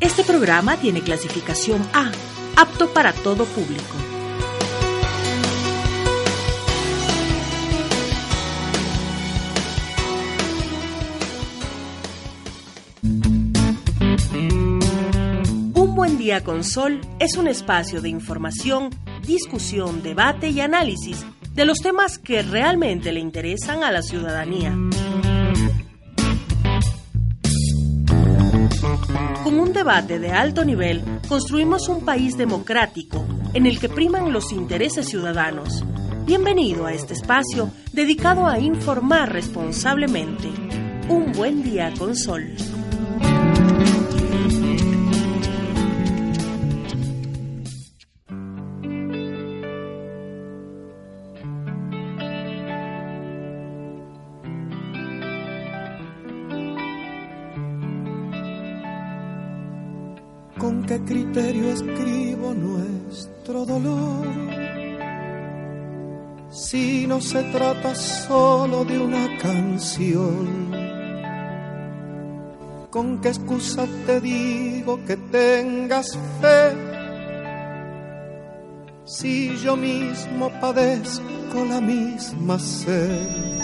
Este programa tiene clasificación A, apto para todo público. Un buen día con Sol es un espacio de información, discusión, debate y análisis de los temas que realmente le interesan a la ciudadanía. Con un debate de alto nivel, construimos un país democrático en el que priman los intereses ciudadanos. Bienvenido a este espacio dedicado a informar responsablemente. Un buen día con Sol. Criterio escribo nuestro dolor? Si no se trata solo de una canción. ¿Con qué excusa te digo que tengas fe? Si yo mismo padezco la misma sed.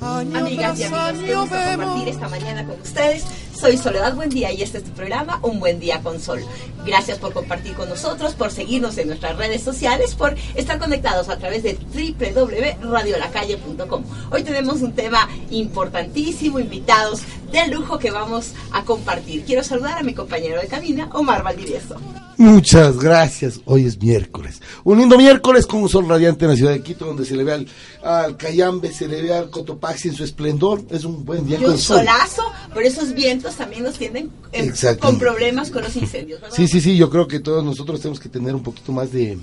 Año Amigas y amigos, año gusto compartir esta mañana con ustedes. Soy Soledad Buen Día y este es tu programa Un Buen Día con Sol. Gracias por compartir con nosotros, por seguirnos en nuestras redes sociales, por estar conectados a través de www.radiolacalle.com. Hoy tenemos un tema importantísimo, invitados de lujo que vamos a compartir. Quiero saludar a mi compañero de cabina, Omar Valdivieso. Muchas gracias. Hoy es miércoles. Un lindo miércoles con un sol radiante en la ciudad de Quito, donde se le ve al, al Cayambe, se le ve al Cotopaxi en su esplendor. Es un buen día Y con un sol. solazo, pero esos vientos también nos tienen eh, con problemas con los incendios. ¿verdad? Sí, sí, sí. Yo creo que todos nosotros tenemos que tener un poquito más de,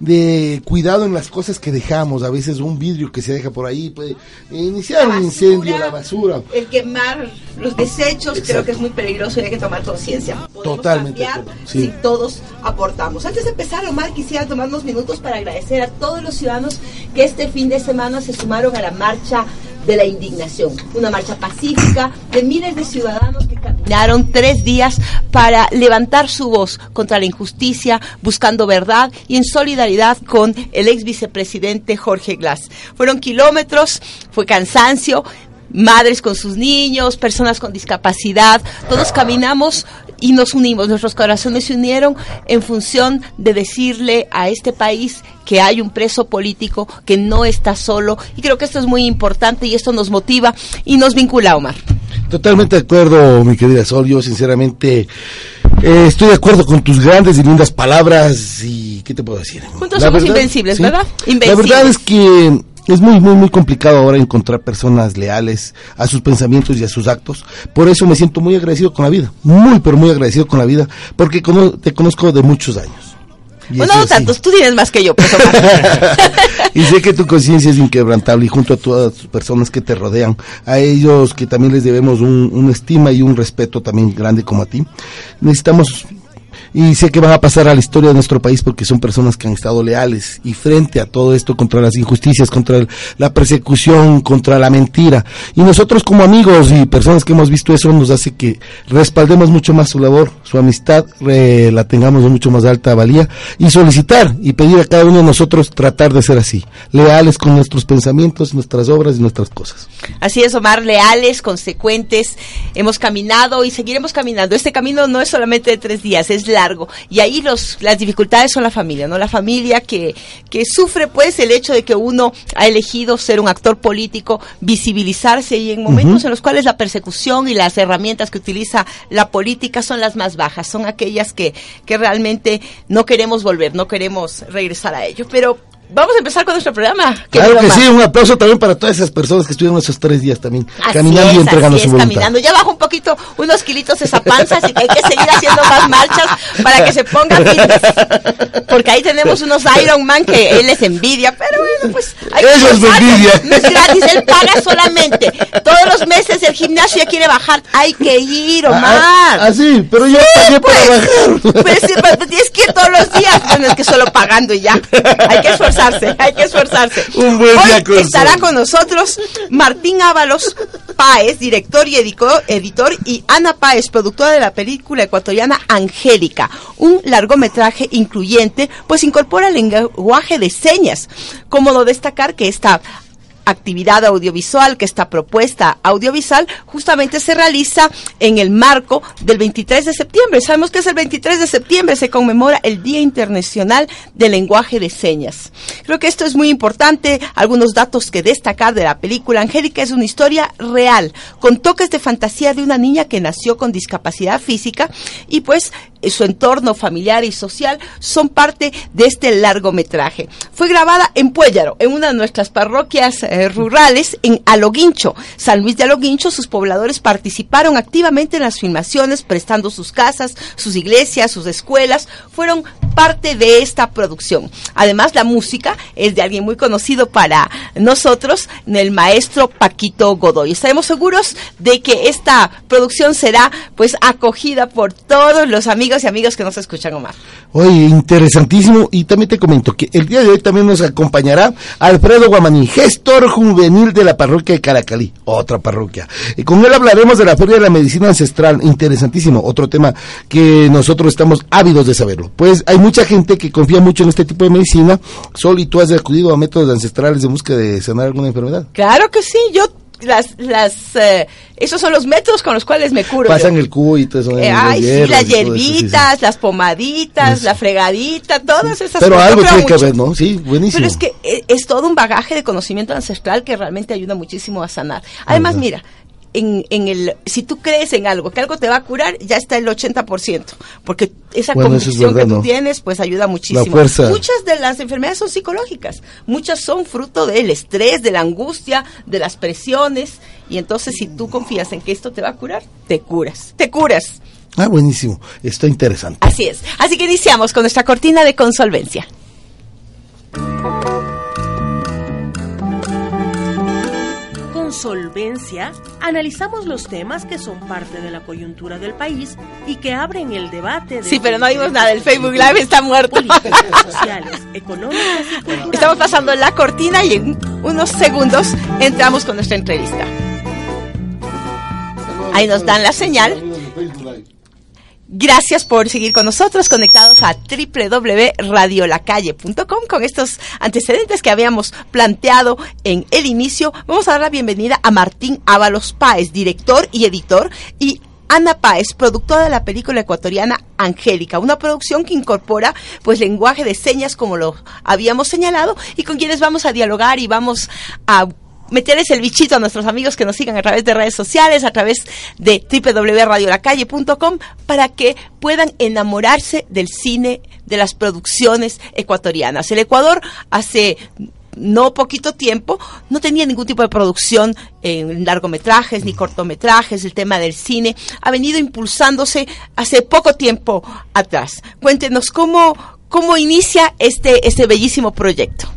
de cuidado en las cosas que dejamos. A veces un vidrio que se deja por ahí puede iniciar un incendio, la basura. El quemar los desechos creo que es muy peligroso y hay que tomar conciencia. Totalmente sí. si todos aportamos. Antes de empezar, Omar, quisiera tomar unos minutos para agradecer a todos los ciudadanos que este fin de semana se sumaron a la marcha de la indignación, una marcha pacífica de miles de ciudadanos que caminaron tres días para levantar su voz contra la injusticia, buscando verdad y en solidaridad con el ex vicepresidente Jorge Glass. Fueron kilómetros, fue cansancio, madres con sus niños, personas con discapacidad, todos caminamos y nos unimos, nuestros corazones se unieron en función de decirle a este país que hay un preso político que no está solo y creo que esto es muy importante y esto nos motiva y nos vincula, Omar. Totalmente de acuerdo, mi querida Sol. Yo, sinceramente, eh, estoy de acuerdo con tus grandes y lindas palabras. ¿Y qué te puedo decir? Juntos somos invencibles, ¿verdad? La Invencibles. verdad es que es muy, muy, muy complicado ahora encontrar personas leales a sus pensamientos y a sus actos. Por eso me siento muy agradecido con la vida. Muy, pero muy agradecido con la vida. Porque te conozco de muchos años. Y Bueno, eso no sí. tantos, tú tienes más que yo, pues, y sé que tu conciencia es inquebrantable y junto a todas las personas que te rodean, a ellos que también les debemos un, una estima y un respeto también grande como a ti, necesitamos y sé que van a pasar a la historia de nuestro país porque son personas que han estado leales y frente a todo esto contra las injusticias, contra la persecución, contra la mentira. Y nosotros como amigos y personas que hemos visto eso nos hace que respaldemos mucho más su labor, su amistad, eh, la tengamos de mucho más alta valía y solicitar y pedir a cada uno de nosotros tratar de ser así, leales con nuestros pensamientos, nuestras obras y nuestras cosas. Así es, Omar, leales, consecuentes. Hemos caminado y seguiremos caminando. Este camino no es solamente de tres días, es largo. Y ahí los, las dificultades son la familia, ¿no? La familia que, que sufre, pues, el hecho de que uno ha elegido ser un actor político, visibilizarse y en momentos en los cuales la persecución y las herramientas que utiliza la política son las más bajas, son aquellas que, que realmente no queremos volver, no queremos regresar a ello. Pero vamos a empezar con nuestro programa. Claro que sí, un aplauso también para todas esas personas que estuvieron esos tres días también Así caminando es, y entregando así su es, voluntad. caminando. Ya bajo un poquito, unos kilitos esa panza, así que hay que seguir haciendo más marchas para que se ponga fitness. Porque ahí tenemos unos Iron Man que él les envidia, pero bueno, pues Eso es envidia. No es gratis, él paga solamente. Todos los meses el gimnasio ya quiere bajar, hay que ir, Omar. Ah, ah, sí, pero yo pagué para bajar. Pues sí, pero tienes que ir todos los días. Bueno, es que solo pagando y ya. Hay que esforzarse, hay que esforzarse. Un buen Hoy día con estará con nosotros Martín Ábalos Páez, director y editor, y Ana Páez, productora de la película ecuatoriana Angélica, un largometraje incluyente, pues incorpora el lenguaje de señas. Cómodo destacar que esta actividad audiovisual, que esta propuesta audiovisual justamente se realiza en el marco del 23 de septiembre. Sabemos que es el 23 de septiembre, se conmemora el Día Internacional del Lenguaje de Señas. Creo que esto es muy importante. Algunos datos que destacar de la película Angélica es una historia real, con toques de fantasía de una niña que nació con discapacidad física y pues su entorno familiar y social son parte de este largometraje. Fue grabada en Puéllaro, en una de nuestras parroquias eh, rurales, en Aloguincho, San Luis de Aloguincho. Sus pobladores participaron activamente en las filmaciones, prestando sus casas, sus iglesias, sus escuelas. Fueron parte de esta producción. Además, la música es de alguien muy conocido para nosotros, el maestro Paquito Godoy. Estaremos seguros de que esta producción será pues acogida por todos los amigos y amigos que nos escuchan, Omar. Oye, interesantísimo. Y también te comento que el día de hoy también nos acompañará Alfredo Guamaní, gestor juvenil de la parroquia de Caracalí, otra parroquia. Y con él hablaremos de la Feria de la Medicina Ancestral, interesantísimo, otro tema que nosotros estamos ávidos de saberlo. Pues hay mucha gente que confía mucho en este tipo de medicina. Sol, ¿y tú has acudido a métodos ancestrales de búsqueda de sanar alguna enfermedad? Claro que sí, yo las las eh, esos son los métodos con los cuales me curo. Pasan yo. el cubo y todo eso. Eh, los ay, sí, las todo eso, sí, sí. hierbitas, las pomaditas, Eso. la fregadita, todas esas Pero cosas. algo Yo creo tiene que ver, ¿no? Sí, buenísimo. Pero es que eh, es todo un bagaje de conocimiento ancestral que realmente ayuda muchísimo a sanar. Además, Ajá. mira, en, en el, si tú crees en algo, que algo te va a curar, ya está el 80%, porque esa Bueno, es convicción verdad, que tú ¿no? tienes, pues ayuda muchísimo. Muchas de las enfermedades son psicológicas, muchas son fruto del estrés, de la angustia, de las presiones, y entonces si tú confías en que esto te va a curar, te curas, te curas. Ah, buenísimo. Está interesante. Así es. Así que iniciamos con nuestra cortina de consolvencia. Solvencia, analizamos los temas que son parte de la coyuntura del país y que abren el debate de Sí, pero no dimos nada, el Facebook Live está muerto. políticas, sociales, económicas y culturales. Estamos pasando la cortina y en unos segundos entramos con nuestra entrevista. Ahí nos dan la señal. Gracias por seguir con nosotros, conectados a www.radiolacalle.com con estos antecedentes que habíamos planteado en el inicio. Vamos a dar la bienvenida a Martín Ábalos Páez, director y editor, y Ana Páez, productora de la película ecuatoriana Angélica, una producción que incorpora pues lenguaje de señas como lo habíamos señalado y con quienes vamos a dialogar y vamos a meterles el bichito a nuestros amigos que nos sigan a través de redes sociales, a través de www.radiolacalle.com para que puedan enamorarse del cine, de las producciones ecuatorianas. El Ecuador hace no poquito tiempo, no tenía ningún tipo de producción en largometrajes ni cortometrajes, el tema del cine ha venido impulsándose hace poco tiempo atrás. Cuéntenos cómo, cómo inicia este, este bellísimo proyecto.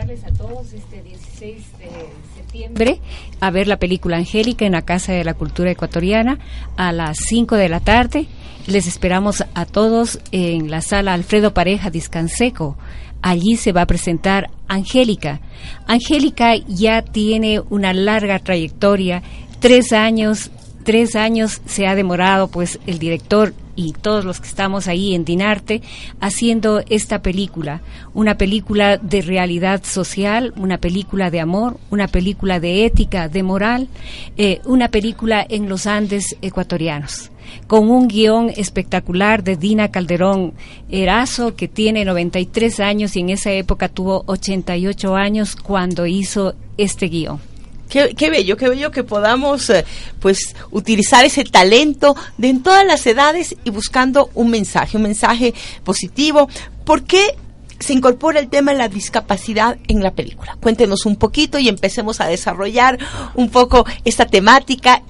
A todos este 16 de septiembre a ver la película Angélica en la Casa de la Cultura Ecuatoriana a las 5 de la tarde. Les esperamos a todos en la sala Alfredo Pareja Discanseco. Allí se va a presentar Angélica. Angélica ya tiene una larga trayectoria, tres años, tres años se ha demorado pues el director y todos los que estamos ahí en Dinarte haciendo esta película, una película de realidad social, una película de amor, una película de ética, de moral, eh, una película en los Andes ecuatorianos con un guion espectacular de Dina Calderón Erazo, que tiene 93 años y en esa época tuvo 88 años cuando hizo este guion. Qué, qué bello, qué bello que podamos eh, pues utilizar ese talento de en todas las edades y buscando un mensaje, un mensaje positivo. ¿Por qué se incorpora el tema de la discapacidad en la película. Cuéntenos un poquito y empecemos a desarrollar un poco esta temática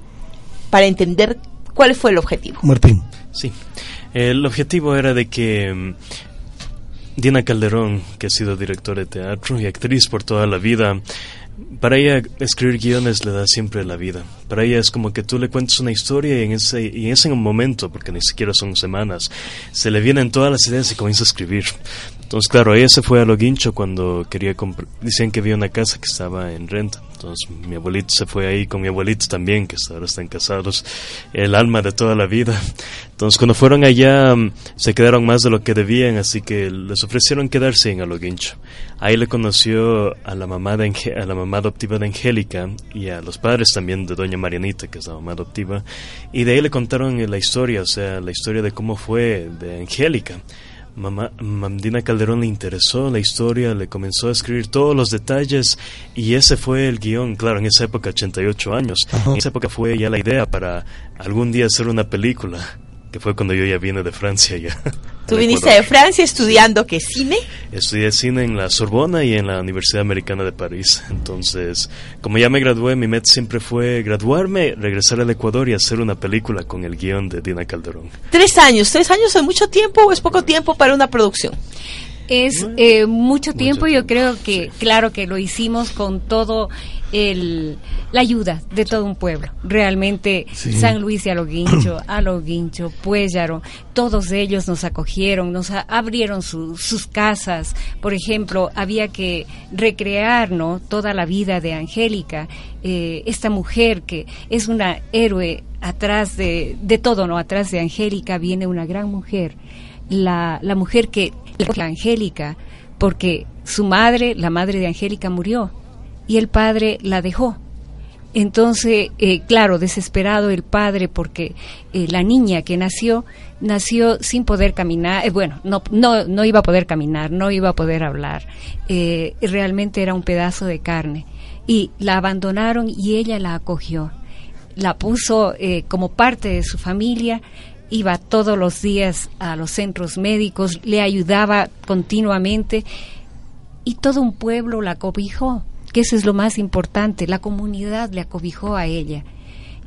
para entender cuál fue el objetivo. Martín. Sí, el objetivo era de que mm, Dina Calderón, que ha sido directora de teatro y actriz por toda la vida, para ella escribir guiones le da siempre la vida. Para ella es como que tú le cuentas una historia y en ese, y en ese momento, porque ni siquiera son semanas, se le vienen todas las ideas y comienza a escribir. Entonces, claro, ella se fue a Lo Guincho cuando quería comprar. Decían que había una casa que estaba en renta. Entonces, mi abuelito se fue ahí con mi abuelito también, que ahora están casados. El alma de toda la vida. Entonces, cuando fueron allá, mm, se quedaron más de lo que debían, así que les ofrecieron quedarse en Aloguincho. Ahí le conoció a la mamá de a la mamá adoptiva de Angélica y a los padres también de doña Marianita, que es la mamá adoptiva. Y de ahí le contaron la historia, o sea, la historia de cómo fue de Angélica. Mamá, Mamdina Calderón le interesó la historia, le comenzó a escribir todos los detalles y ese fue el guion, claro, en esa época, 88 años. En esa época fue ya la idea para algún día hacer una película que fue cuando yo ya vine de Francia ya. ¿Tú viniste de Francia estudiando qué cine? Estudié cine en la Sorbona y en la Universidad Americana de París. Entonces, como ya me gradué, mi meta siempre fue graduarme, regresar al Ecuador y hacer una película con el guion de Dina Calderón. Tres años, tres años es mucho tiempo o es poco tiempo para una producción. Es eh, mucho tiempo, yo creo que, claro que lo hicimos con todo el, la ayuda de todo un pueblo. Realmente San Luis y Aloguincho, Aloguincho, Puéllaro, todos ellos nos acogieron, nos abrieron sus casas. Por ejemplo, había que recrear ¿no? toda la vida de Angélica, eh, esta mujer que es una héroe atrás de, de todo, ¿no? Atrás de Angélica viene una gran mujer, la, la mujer que la Angélica, porque su madre, la madre de Angélica, murió y el padre la dejó. Entonces, eh, claro, desesperado el padre porque eh, la niña que nació nació sin poder caminar, eh, bueno, no, no, no iba a poder caminar, no iba a poder hablar, realmente era un pedazo de carne. Y la abandonaron y ella la acogió, la puso como parte de su familia iba todos los días a los centros médicos, le ayudaba continuamente y todo un pueblo la cobijó, que eso es lo más importante, la comunidad le acobijó a ella.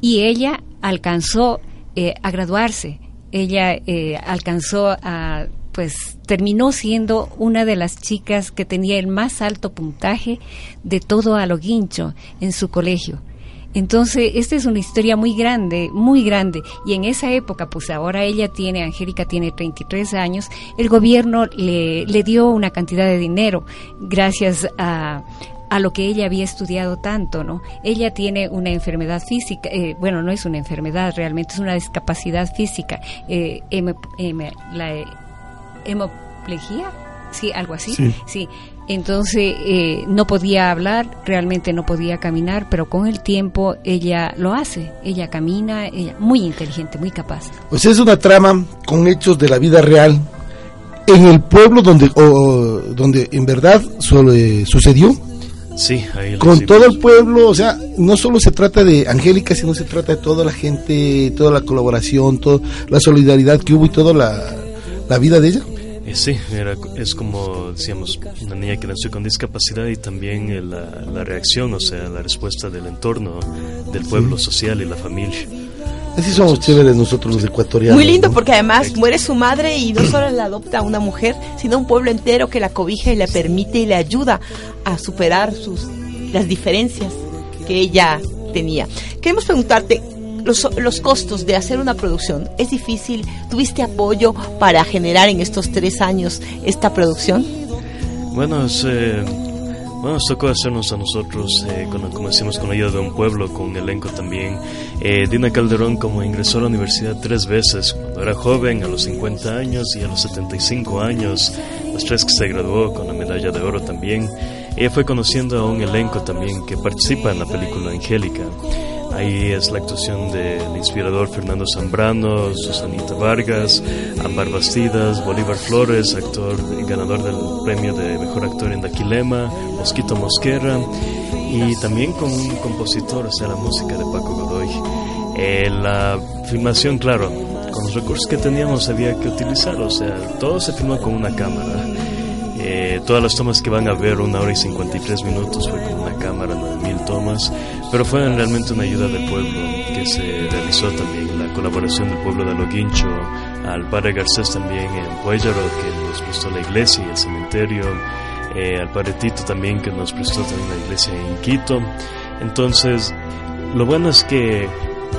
Y ella alcanzó eh, a graduarse, ella eh, alcanzó a, pues terminó siendo una de las chicas que tenía el más alto puntaje de todo Aloguincho en su colegio. Entonces, esta es una historia muy grande, muy grande. Y en esa época, pues ahora ella tiene, Angélica tiene 33 años, el gobierno le, le dio una cantidad de dinero gracias a, a lo que ella había estudiado tanto, ¿no? Ella tiene una enfermedad física, eh, bueno, no es una enfermedad, realmente es una discapacidad física, eh, la hemoplegia, sí, algo así, sí. Entonces eh, no podía hablar, realmente no podía caminar, pero con el tiempo ella lo hace, ella camina, ella muy inteligente, muy capaz. Pues es una trama con hechos de la vida real en el pueblo donde donde en verdad eh, sucedió. Sí, ahí con todo el pueblo, o sea, no solo se trata de Angélica, sino se trata de toda la gente, toda la colaboración, toda la solidaridad que hubo y toda la, la vida de ella. Eh, sí, era, es como decíamos, una niña que nació con discapacidad y también la, la, reacción, o sea, la respuesta del entorno, del pueblo social y la familia. Así somos chéveres nosotros los ecuatorianos. Muy lindo porque además muere su madre y no solo la adopta una mujer, sino un pueblo entero que la cobija y le permite y le ayuda a superar sus las diferencias que ella tenía. Queremos preguntarte, los, los costos de hacer una producción, ¿es difícil? ¿Tuviste apoyo para generar en estos tres años esta producción? Bueno, eh, bueno, nos tocó hacernos a nosotros, eh, con, como decimos, con la ayuda de un pueblo, con elenco también. Eh, Dina Calderón como ingresó a la universidad tres veces, cuando era joven, a los 50 años y a los 75 años, las tres que se graduó con la medalla de oro también. Ella fue conociendo a un elenco también que participa en la película Angélica. Ahí es la actuación del inspirador Fernando Zambrano, Susanita Vargas, Ámbar Bastidas, Bolívar Flores, actor ganador del premio de mejor actor en Daquilema, Mosquito Mosquera, y también con un compositor, o sea, la música de Paco Godoy. Eh, la filmación, claro, con los recursos que teníamos había que utilizar, o sea, todo se filmó con una cámara. Eh, todas las tomas que van a ver, una hora y 53 minutos, fue con una cámara, 9000 tomas, pero fue realmente una ayuda del pueblo que se realizó también, la colaboración del pueblo de Loguincho, al padre Garcés también en Pueyaro, que nos prestó la iglesia y el cementerio, eh, al padre Tito también, que nos prestó también la iglesia en Quito. Entonces, lo bueno es que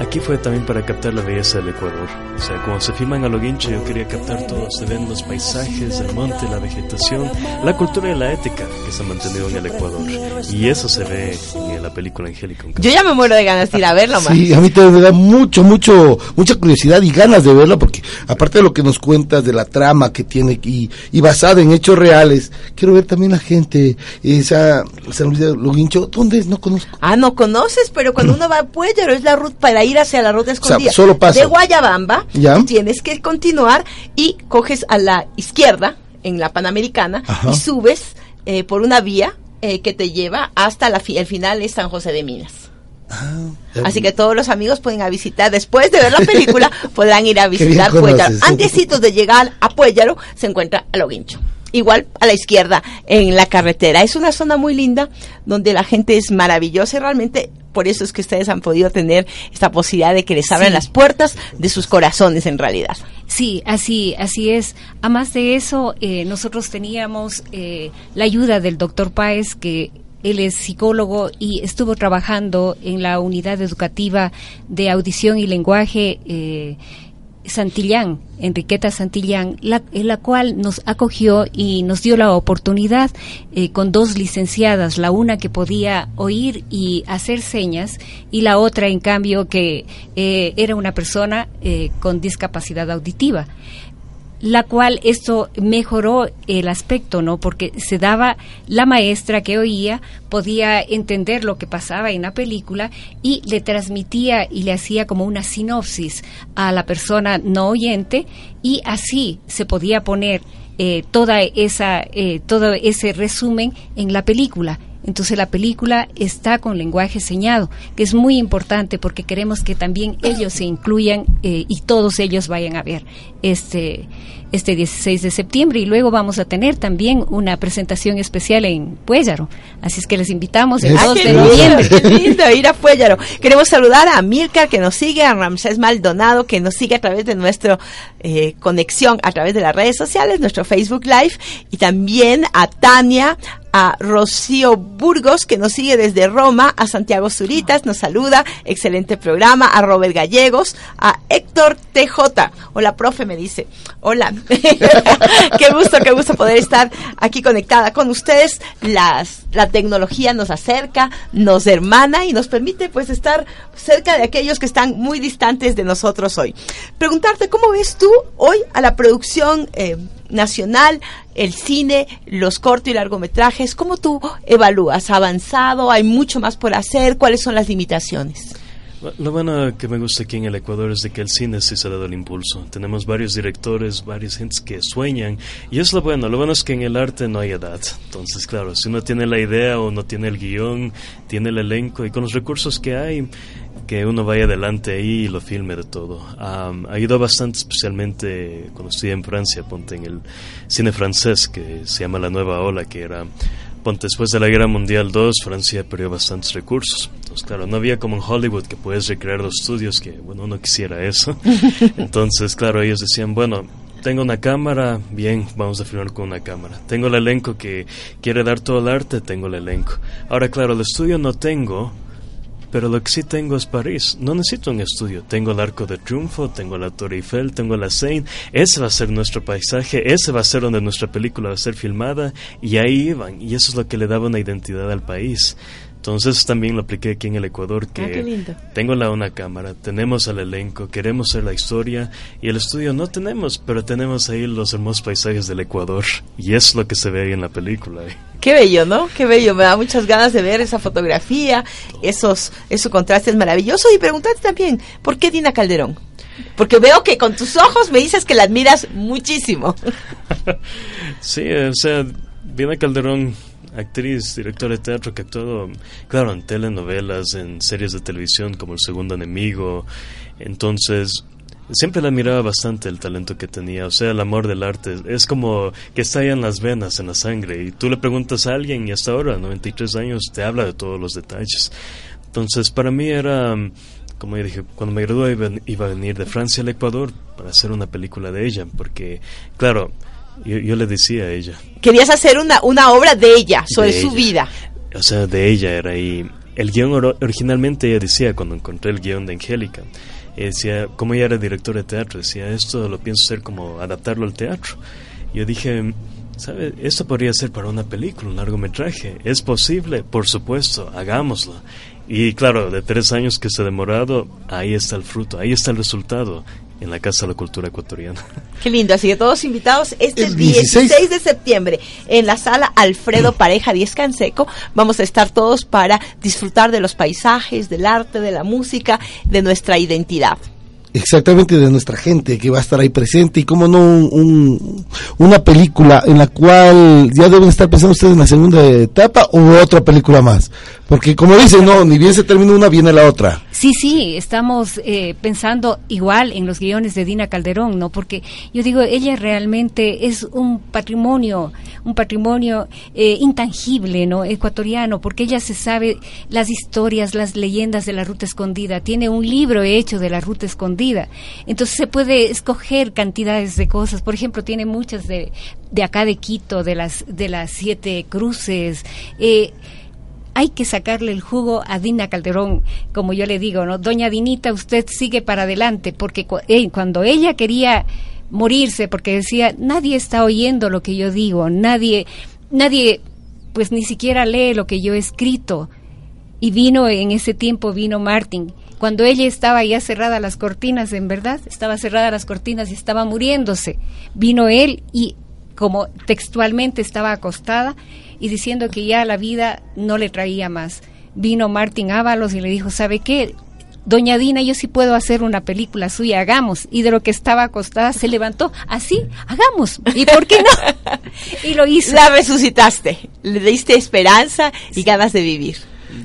Aquí fue también para captar la belleza del Ecuador. O sea, cuando se filman a lo guincho, yo quería captar todo. Se ven los paisajes, el monte, la vegetación, la cultura y la ética que se ha mantenido en el Ecuador. Y eso se ve en la película Angélica. Yo ya me muero de ganas de ir a verlo, más. Sí, a mí también me da mucho, mucho, mucha curiosidad y ganas de verlo porque aparte de lo que nos cuentas de la trama que tiene y, y basada en hechos reales, quiero ver también la gente, esa San Luis de Loguincho, ¿dónde es? No conozco. Ah, no conoces, pero cuando uno va a Puello es la ruta para ir hacia la ruta escondida. solo pasa. De Guayabamba, tienes que continuar y coges a la izquierda en la Panamericana y subes eh, por una vía eh, que te lleva hasta la el final de San José de Minas. Ah, Así que todos los amigos pueden ir a visitar, después de ver la película, podrán ir a visitar Puellaro. Antesitos de llegar a Puellaro se encuentra Loguincho igual a la izquierda en la carretera. Es una zona muy linda donde la gente es maravillosa y realmente por eso es que ustedes han podido tener esta posibilidad de que les abran las puertas de sus corazones en realidad. Sí, así, así es. Además de eso, eh, nosotros teníamos eh, la ayuda del doctor Páez que él es psicólogo y estuvo trabajando en la unidad educativa de audición y lenguaje eh, Santillán, Enriqueta Santillán, la, la cual nos acogió y nos dio la oportunidad eh, con dos licenciadas, la una que podía oír y hacer señas y la otra, en cambio, que eh, era una persona eh, con discapacidad auditiva la cual esto mejoró el aspecto, ¿no? Porque se daba la maestra que oía podía entender lo que pasaba en la película y le transmitía y le hacía como una sinopsis a la persona no oyente y así se podía poner eh, toda esa eh, todo ese resumen en la película entonces la película está con lenguaje señado, que es muy importante porque queremos que también ellos se incluyan eh, y todos ellos vayan a ver este este 16 de septiembre. Y luego vamos a tener también una presentación especial en Puellaro. Así es que les invitamos el 2 de noviembre. Qué lindo ir a Puellaro. Queremos saludar a Milka que nos sigue, a Ramsés Maldonado que nos sigue a través de nuestra eh, conexión a través de las redes sociales, nuestro Facebook Live. Y también a Tania, a Rocío Burgos, que nos sigue desde Roma, a Santiago Zuritas, nos saluda, excelente programa, a Robert Gallegos, a Héctor TJ, hola profe, me dice, hola, qué gusto, qué gusto poder estar aquí conectada con ustedes, Las, la tecnología nos acerca, nos hermana y nos permite pues estar cerca de aquellos que están muy distantes de nosotros hoy. Preguntarte, ¿cómo ves tú hoy a la producción eh, nacional, el cine, los cortos y largometrajes. ¿Cómo tú evalúas? ¿Ha avanzado? ¿Hay mucho más por hacer? ¿Cuáles son las limitaciones? Lo bueno que me gusta aquí en el Ecuador es de que el cine sí se ha dado el impulso. Tenemos varios directores, varias gentes que sueñan. Y es lo bueno. Lo bueno es que en el arte no hay edad. Entonces, claro, si uno tiene la idea o no tiene el guion, tiene el elenco y con los recursos que hay, que uno vaya adelante ahí y lo filme de todo. ha ido bastante, especialmente cuando estuve en Francia, ponte en el cine francés que se llama La Nueva Ola, que era, ponte después de la Guerra Mundial II, Francia perdió bastantes recursos. Entonces, claro, no había como en Hollywood que puedes recrear los estudios, que bueno, uno quisiera eso. Entonces, claro, ellos decían, bueno, tengo una cámara, bien, vamos a filmar con una cámara. Tengo el elenco que quiere dar todo el arte, tengo el elenco. Ahora, claro, el estudio no tengo, pero lo que sí tengo es París. No necesito un estudio. Tengo el Arco de Triunfo, tengo la Torre Eiffel, tengo la Seine. Ese va a ser nuestro paisaje, ese va a ser donde nuestra película va a ser filmada. Y ahí iban. Y eso es lo que le daba una identidad al país. Entonces también lo apliqué aquí en el Ecuador, que ah, tengo la una cámara, tenemos el elenco, queremos hacer la historia y el estudio no tenemos, pero tenemos ahí los hermosos paisajes del Ecuador y es lo que se ve ahí en la película. Qué bello, ¿no? Qué bello, me da muchas ganas de ver esa fotografía, esos, esos contrastes maravillosos y preguntarte también, ¿por qué Dina Calderón? Porque veo que con tus ojos me dices que la admiras muchísimo. sí, o sea, Dina Calderón actriz, directora de teatro que ha actuado, claro, en telenovelas, en series de televisión como El Segundo Enemigo. Entonces, siempre la admiraba bastante el talento que tenía, o sea, el amor del arte. Es como que está en las venas, en la sangre. Y tú le preguntas a alguien y hasta ahora, 93 años, te habla de todos los detalles. Entonces, para mí era, como yo dije, cuando me gradué iba a venir de Francia al Ecuador para hacer una película de ella, porque, claro, yo, yo le decía a ella. Querías hacer una, una obra de ella, sobre De su ella. vida. O sea, de ella era y el guion originalmente ella decía cuando encontré el guion de Angélica, decía, como ella era directora de teatro, decía, esto lo pienso hacer como adaptarlo al teatro. Yo dije, ¿sabe? Esto podría ser para una película, un largometraje. ¿Es posible? Por supuesto, hagámoslo. Y claro, de tres años que se ha demorado, ahí está el fruto, ahí está el resultado en la Casa de la Cultura Ecuatoriana. Qué lindo, así que todos invitados este El 16. 16. de septiembre en la sala Alfredo Pareja 10 Canseco. Vamos a estar todos para disfrutar de los paisajes, del arte, de la música, de nuestra identidad. exactamente de nuestra gente que va a estar ahí presente y como no un- un- una película en la cual ya deben estar pensando ustedes en la segunda etapa o otra película más porque como dicen no ni bien se termina una viene la otra Sí, sí, estamos eh, pensando igual en los guiones de Dina Calderón, ¿no? Porque yo digo, ella realmente es un patrimonio, un patrimonio eh, intangible, ¿no? Ecuatoriano, porque ella se sabe las historias, las leyendas de la ruta escondida. Tiene un libro hecho de la ruta escondida. Entonces se puede escoger cantidades de cosas. Por ejemplo, tiene muchas de, de acá de Quito, de las, de las siete cruces. Eh, hay que sacarle el jugo a Dina Calderón, como yo le digo, ¿no? Doña Dinita, usted sigue para adelante, porque cu- cuando ella quería morirse, porque decía, nadie está oyendo lo que yo digo, nadie, nadie, pues ni siquiera lee lo que yo he escrito. Y vino, en ese tiempo vino Martin. Cuando ella estaba ya cerrada las cortinas, en verdad, estaba cerrada las cortinas y estaba muriéndose. Vino él y como textualmente estaba acostada y diciendo que ya la vida no le traía más. Vino Martín Ábalos y le dijo, ¿sabe qué? Doña Dina, yo sí puedo hacer una película suya, hagamos. Y de lo que estaba acostada se levantó, así, hagamos. ¿Y por qué no? y lo hizo. La resucitaste, le diste esperanza y ganas de vivir.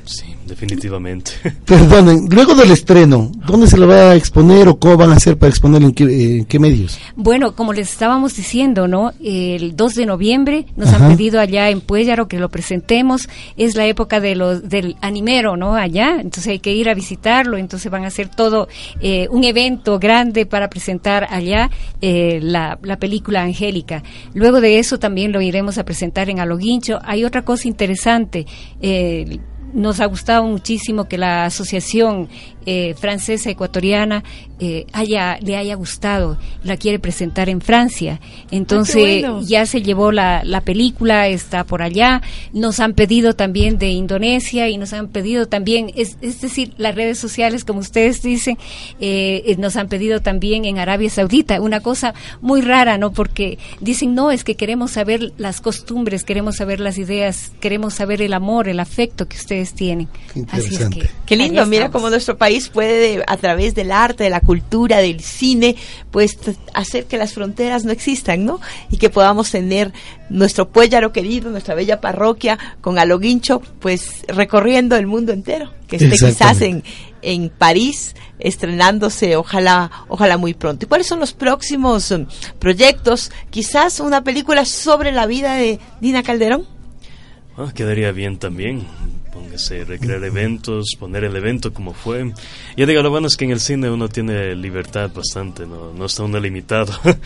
Sí, definitivamente. Perdonen, luego del estreno, ¿dónde se lo va a exponer o cómo van a hacer para exponerlo en qué, eh, en qué medios? Bueno, como les estábamos diciendo, ¿no? El 2 de noviembre nos Ajá. han pedido allá en Puéllaro que lo presentemos. Es la época de los del animero, ¿no? Allá, entonces hay que ir a visitarlo. Entonces van a hacer todo eh, un evento grande para presentar allá eh, la, la película Angélica. Luego de eso también lo iremos a presentar en Aloguincho. Hay otra cosa interesante. eh, nos ha gustado muchísimo que la asociación eh, francesa ecuatoriana eh, haya le haya gustado la quiere presentar en Francia. Entonces bueno. ya se llevó la, la película está por allá. Nos han pedido también de Indonesia y nos han pedido también es, es decir las redes sociales como ustedes dicen eh, nos han pedido también en Arabia Saudita una cosa muy rara no porque dicen no es que queremos saber las costumbres queremos saber las ideas queremos saber el amor el afecto que ustedes tienen Qué así es interesante. que Qué lindo, mira cómo nuestro país puede, a través del arte, de la cultura, del cine, pues hacer que las fronteras no existan, ¿no? Y que podamos tener nuestro Puéllaro querido, nuestra bella parroquia, con Aloguincho, pues recorriendo el mundo entero, que esté quizás en, en París, estrenándose, ojalá, ojalá muy pronto. ¿Y cuáles son los próximos um, proyectos? Quizás una película sobre la vida de Dina Calderón. Ah, quedaría bien también. Póngase, recrear eventos, poner el evento como fue. Ya digo, lo bueno es que en el cine uno tiene libertad bastante, no, no está uno limitado.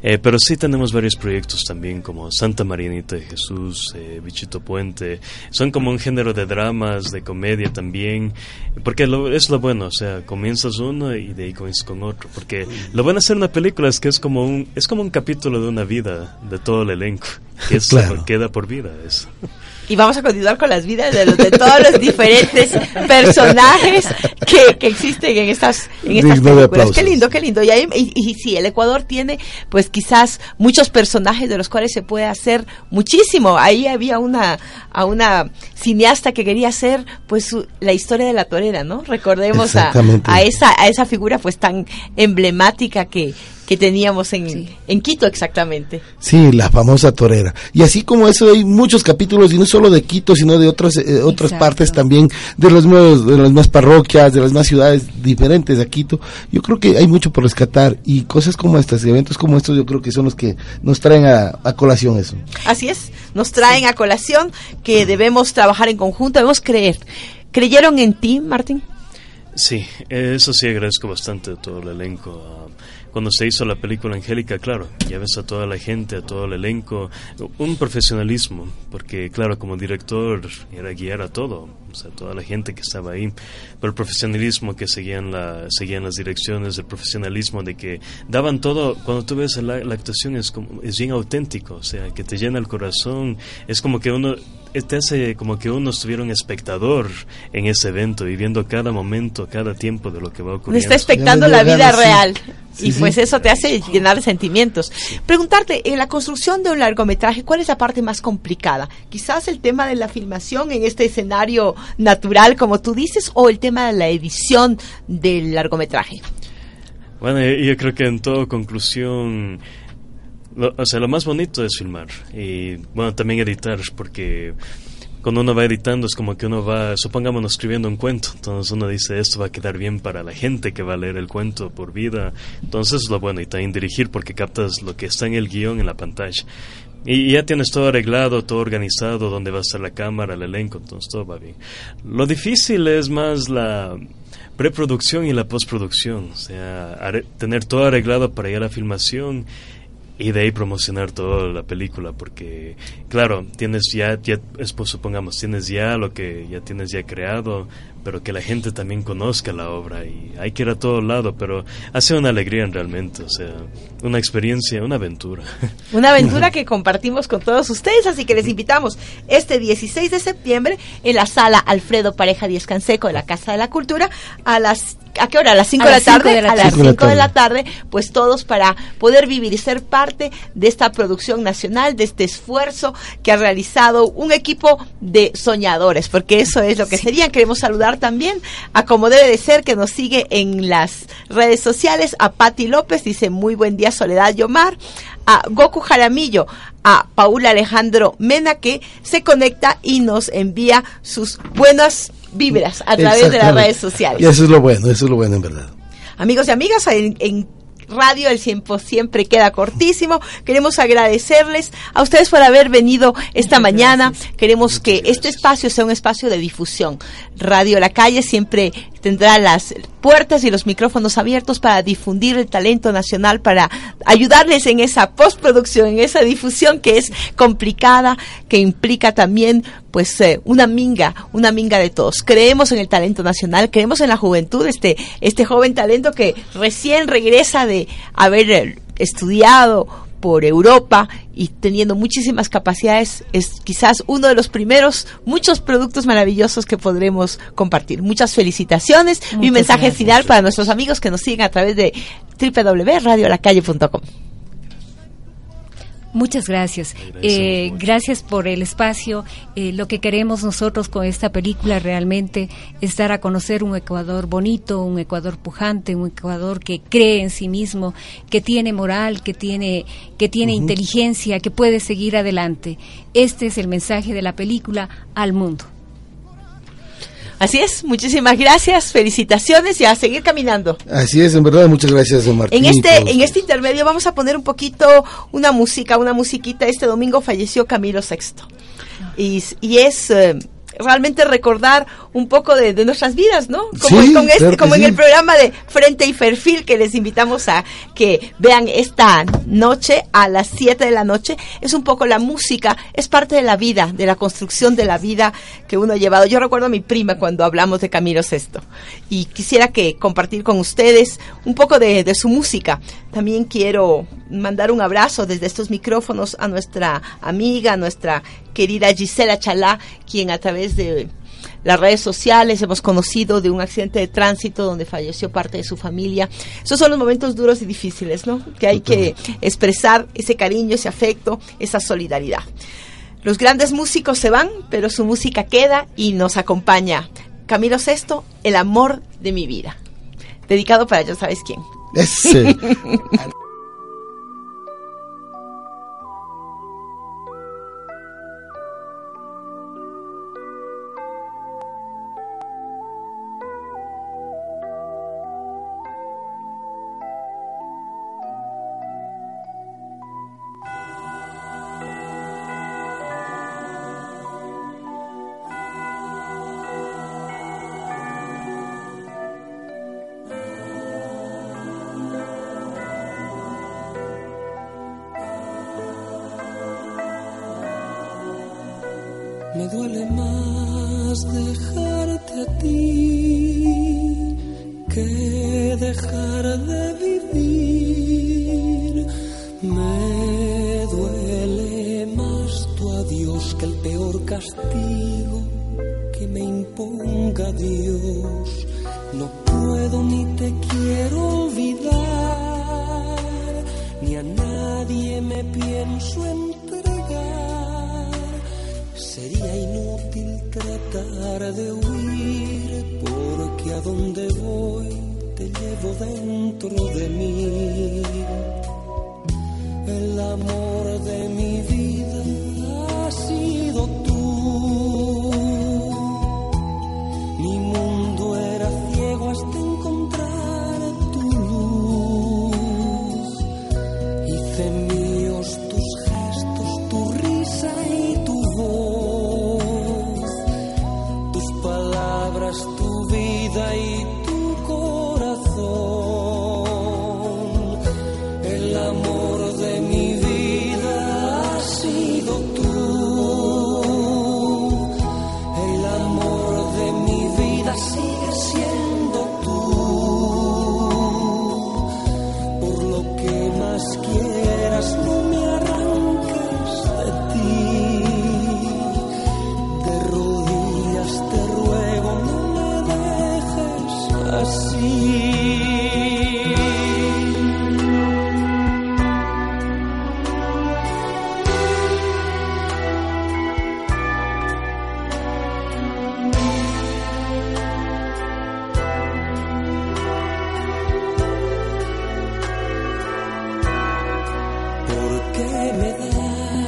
Eh, pero sí tenemos varios proyectos también, como Santa Marianita de Jesús, eh, Bichito Puente. Son como un género de dramas, de comedia también. Porque lo, es lo bueno, o sea, comienzas uno y de ahí comienzas con otro. Porque lo bueno de hacer una película es que es como un, es como un capítulo de una vida, de todo el elenco. Que es, Claro. queda por vida eso. Y vamos a continuar con las vidas de, los, de todos los diferentes personajes que, que existen en estas, en estas Digno películas. Qué lindo, qué lindo. Y, ahí, y, y sí, el Ecuador tiene pues quizás muchos personajes de los cuales se puede hacer muchísimo. Ahí había una, a una cineasta que quería hacer pues su- la historia de la torera, ¿no? Recordemos a, a esa, a esa figura pues tan emblemática que que teníamos en, en Quito exactamente. Sí, la famosa torera. Y así como eso hay muchos capítulos, y no solo de Quito, sino de otras, eh, otras partes también, de, los nuevos, de las más parroquias, de las más ciudades diferentes de Quito. Yo creo que hay mucho por rescatar y cosas como estas, eventos como estos, yo creo que son los que nos traen a, a colación eso. Así es, nos traen a colación que debemos trabajar en conjunto, debemos creer. ¿Creyeron en ti, Martín? Sí, eso sí agradezco bastante a todo el elenco. Cuando se hizo la película Angélica, claro, ya ves a toda la gente, a todo el elenco, un profesionalismo, porque claro, como director era guiar a todo, o sea, toda la gente que estaba ahí, pero el profesionalismo que seguían, la, seguían las direcciones, el profesionalismo de que daban todo, cuando tú ves la, la actuación es, como, es bien auténtico, o sea, que te llena el corazón, es como que uno, te hace como que uno estuviera un espectador en ese evento, viviendo cada momento, cada tiempo de lo que va a ocurrir. Está expectando la vida real. Y pues eso te hace llenar de sentimientos. Preguntarte, en la construcción de un largometraje, ¿cuál es la parte más complicada? Quizás el tema de la filmación en este escenario natural, como tú dices, o el tema de la edición del largometraje. Bueno, yo creo que en toda conclusión o sea, lo más bonito es filmar y, bueno, también editar, porque cuando uno va editando es como que uno va, supongamos, escribiendo un cuento, entonces uno dice, esto va a quedar bien para la gente que va a leer el cuento por vida, entonces es lo bueno, y también dirigir porque captas lo que está en el guion en la pantalla. Y ya tienes todo arreglado, todo organizado, dónde va a estar la cámara, el elenco, entonces todo va bien. Lo difícil es más la preproducción y la postproducción, o sea, tener todo arreglado para ir a la filmación y de ahí promocionar toda la película porque claro tienes ya, ya pues, supongamos tienes ya lo que ya tienes ya creado pero que la gente también conozca la obra y hay que ir a todo lado, pero hace una alegría realmente, o sea, una experiencia, una aventura. Una aventura que compartimos con todos ustedes, así que les invitamos este 16 de septiembre en la sala Alfredo Pareja Díez Canseco de la Casa de la Cultura a las ¿A qué hora? A las 5 de la tarde. a las 5 de la tarde, pues todos para poder vivir y ser parte de esta producción nacional, de este esfuerzo que ha realizado un equipo de soñadores, porque eso es lo que serían. Queremos saludar también a como debe de ser que nos sigue en las redes sociales, a Patti López, dice muy buen día Soledad Yomar, a Goku Jaramillo, a Paula Alejandro Mena que se conecta y nos envía sus buenas vibras a través de las redes sociales. Y eso es lo bueno, eso es lo bueno en verdad. Amigos y amigas, en radio, el tiempo siempre queda cortísimo. Queremos agradecerles a ustedes por haber venido esta mañana. Queremos que este espacio sea un espacio de difusión. Radio La Calle siempre tendrá las puertas y los micrófonos abiertos para difundir el talento nacional, para ayudarles en esa postproducción, en esa difusión que es complicada, que implica también pues eh, una minga, una minga de todos. Creemos en el talento nacional, creemos en la juventud, este, este joven talento que recién regresa de haber eh, estudiado por Europa y teniendo muchísimas capacidades, es quizás uno de los primeros, muchos productos maravillosos que podremos compartir. Muchas felicitaciones. Mi mensaje final para nuestros amigos que nos siguen a través de www.radiolacalle.com. Muchas gracias. Eh, gracias por el espacio. Eh, lo que queremos nosotros con esta película realmente es dar a conocer un Ecuador bonito, un Ecuador pujante, un Ecuador que cree en sí mismo, que tiene moral, que tiene, que tiene inteligencia, que puede seguir adelante. Este es el mensaje de la película al mundo. Así es, muchísimas gracias, felicitaciones y a seguir caminando. Así es, en verdad, muchas gracias, Martín. En este, en este intermedio vamos a poner un poquito una música, una musiquita. Este domingo falleció Camilo VI. Y, y es... Eh, realmente recordar un poco de, nuestras vidas, ¿no? Como, este, como en el programa de Frente y Perfil que les invitamos a que vean esta noche a las 7 de la noche. Es un poco la música, es parte de la vida, de la construcción de la vida que uno ha llevado. Yo recuerdo a mi prima cuando hablamos de Camilo Sesto y quisiera que compartir con ustedes un poco de, de su música. También quiero mandar un abrazo desde estos micrófonos a nuestra amiga, nuestra querida Gisela Chalá, quien a través de las redes sociales hemos conocido de un accidente de tránsito donde falleció parte de su familia. Esos son los momentos duros y difíciles, ¿no? Que hay que expresar ese cariño, ese afecto, esa solidaridad. Los grandes músicos se van, pero su música queda y nos acompaña. Camilo Sesto, El amor de mi vida. Dedicado para ya sabes quién. Me castigo que me imponga Dios. No puedo ni te quiero olvidar, ni a nadie me pienso entregar. Sería inútil tratar de huir, porque a donde voy te llevo dentro de mí. El amor de mi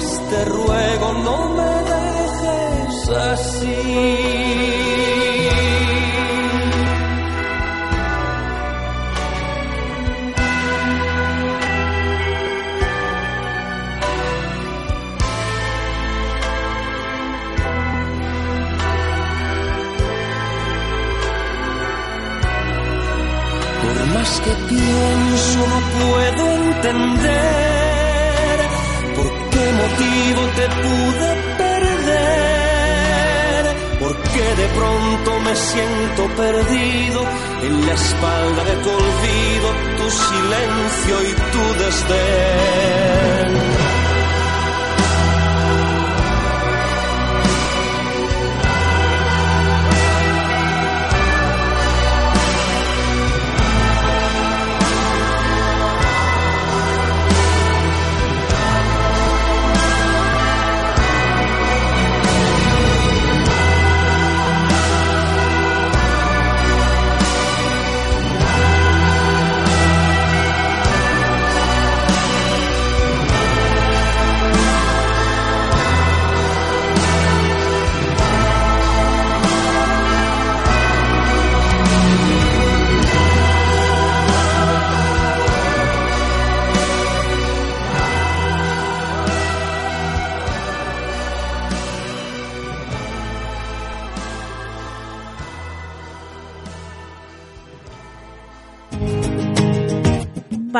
rodillas te ruego, no me dejes así. Por más que pienso no puedo entender te pude perder, por qué de pronto me siento perdido en la espalda de tu olvido, tu silencio y tu desdén.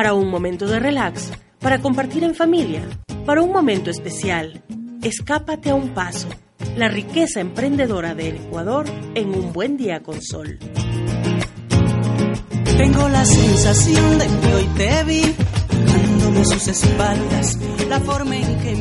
Para un momento de relax, para compartir en familia, para un momento especial. Escápate a un paso. la riqueza emprendedora del Ecuador en un buen día con sol. Tengo la sensación de que hoy te vi sus espaldas, la forma en que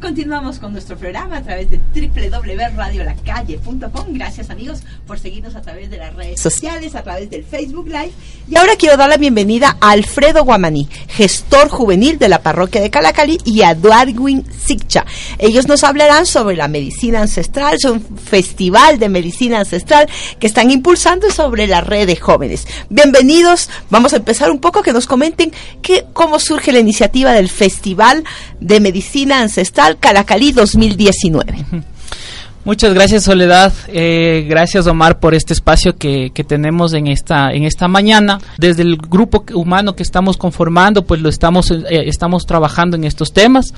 Continuamos con nuestro programa a través de www.radiolacalle.com. Gracias amigos por seguirnos a través de las redes sociales, a través del Facebook Live. Y ahora quiero dar la bienvenida a Alfredo Guamaní, gestor juvenil de la parroquia de Calacali, y a Darwin Sikcha. Ellos nos hablarán sobre la medicina ancestral, es un festival de medicina ancestral que están impulsando sobre la red de jóvenes. Bienvenidos, vamos a empezar un poco que nos comenten que, cómo surge la iniciativa del Festival de Medicina Ancestral Calacalí 2019. Muchas gracias Soledad, eh, gracias Omar por este espacio que, que, tenemos en esta en esta mañana. Desde el grupo humano que estamos conformando, pues lo estamos eh, estamos trabajando en estos temas.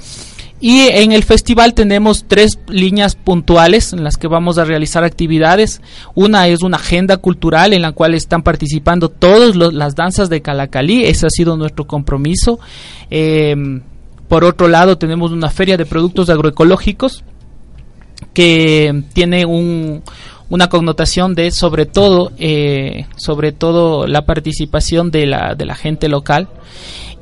Y en el festival tenemos tres líneas puntuales en las que vamos a realizar actividades. Una es una agenda cultural en la cual están participando todas las danzas de Calacalí. Ese ha sido nuestro compromiso. Eh, por otro lado, tenemos una feria de productos agroecológicos que tiene un, una connotación de sobre todo eh, sobre todo la participación de la, de la gente local.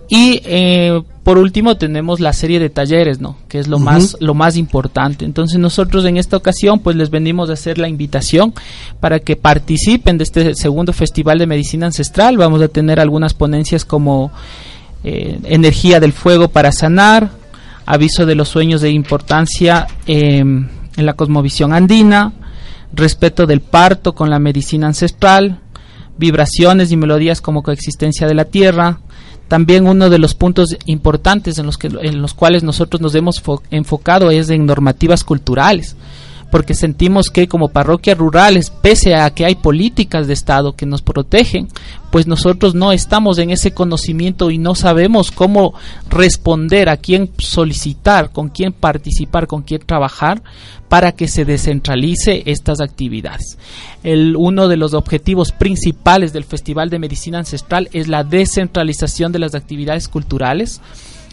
Y eh, por último tenemos la serie de talleres no que es lo uh -huh. más lo más importante. Entonces nosotros en esta ocasión pues les venimos a hacer la invitación para que participen de este segundo festival de medicina ancestral. Vamos a tener algunas ponencias como eh, energía del fuego para sanar, aviso de los sueños de importancia eh, en la cosmovisión andina, respeto del parto con la medicina ancestral, vibraciones y melodías como coexistencia de la tierra. También uno de los puntos importantes en los, que, en los cuales nosotros nos hemos enfocado es en normativas culturales porque sentimos que como parroquias rurales, pese a que hay políticas de Estado que nos protegen, pues nosotros no estamos en ese conocimiento y no sabemos cómo responder, a quién solicitar, con quién participar, con quién trabajar para que se descentralice estas actividades. El, uno de los objetivos principales del Festival de Medicina Ancestral es la descentralización de las actividades culturales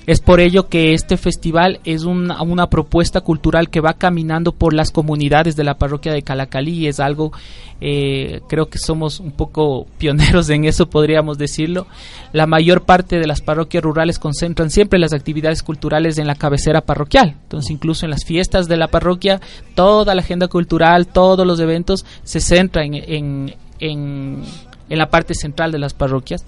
es por ello que este festival es una, propuesta cultural que va caminando por las comunidades de la parroquia de Calacalí y es algo, eh, creo que somos un poco pioneros en eso, podríamos decirlo. La mayor parte de las parroquias rurales concentran siempre las actividades culturales en la cabecera parroquial. Entonces, incluso en las fiestas de la parroquia, toda la agenda cultural, todos los eventos se centran en, en, en en la parte central de las parroquias.